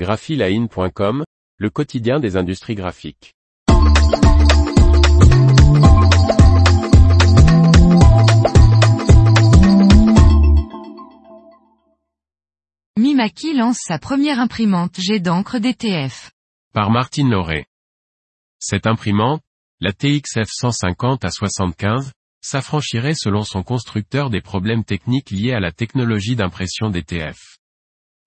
graphiline.com, le quotidien des industries graphiques. Mimaki lance sa première imprimante jet d'encre DTF. Par Martine Lauré. Cette imprimante, la TXF 150 à 75, s'affranchirait selon son constructeur des problèmes techniques liés à la technologie d'impression DTF.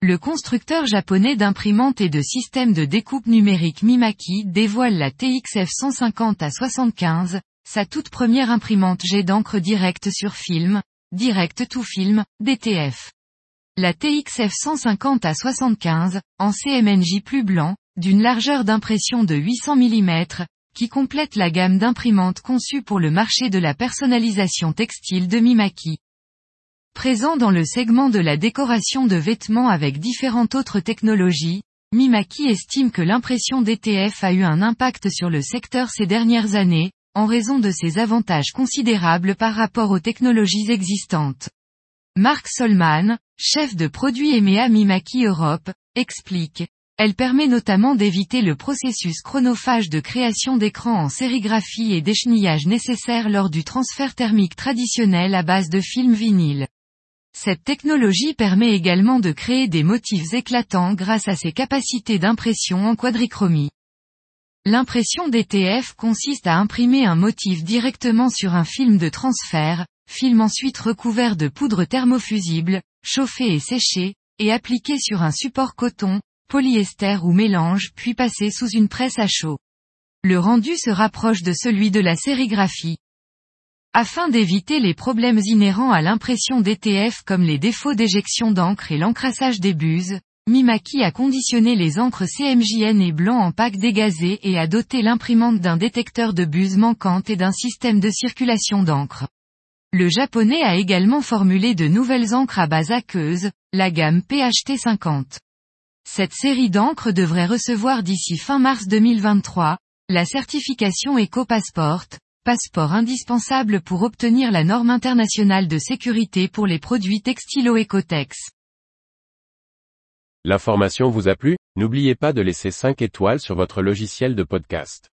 Le constructeur japonais d'imprimantes et de systèmes de découpe numérique Mimaki dévoile la TXF 150 à 75, sa toute première imprimante jet d'encre directe sur film, direct to film, DTF. La TXF 150 à 75, en CMNJ plus blanc, d'une largeur d'impression de 800 mm, qui complète la gamme d'imprimantes conçues pour le marché de la personnalisation textile de Mimaki. Présent dans le segment de la décoration de vêtements avec différentes autres technologies, Mimaki estime que l'impression DTF a eu un impact sur le secteur ces dernières années, en raison de ses avantages considérables par rapport aux technologies existantes. Marc Solman, chef de produit EMEA Mimaki Europe, explique. Elle permet notamment d'éviter le processus chronophage de création d'écran en sérigraphie et d'échenillage nécessaire lors du transfert thermique traditionnel à base de film vinyle. Cette technologie permet également de créer des motifs éclatants grâce à ses capacités d'impression en quadrichromie. L'impression DTF consiste à imprimer un motif directement sur un film de transfert, film ensuite recouvert de poudre thermofusible, chauffé et séché, et appliqué sur un support coton, polyester ou mélange puis passé sous une presse à chaud. Le rendu se rapproche de celui de la sérigraphie. Afin d'éviter les problèmes inhérents à l'impression DTF comme les défauts d'éjection d'encre et l'encrassage des buses, Mimaki a conditionné les encres CMJN et blanc en pack dégazé et a doté l'imprimante d'un détecteur de buses manquantes et d'un système de circulation d'encre. Le japonais a également formulé de nouvelles encres à base aqueuse, la gamme PHT 50. Cette série d'encres devrait recevoir d'ici fin mars 2023, la certification EcoPassport, passeport indispensable pour obtenir la norme internationale de sécurité pour les produits textilo Ecotex. L'information vous a plu, n'oubliez pas de laisser 5 étoiles sur votre logiciel de podcast.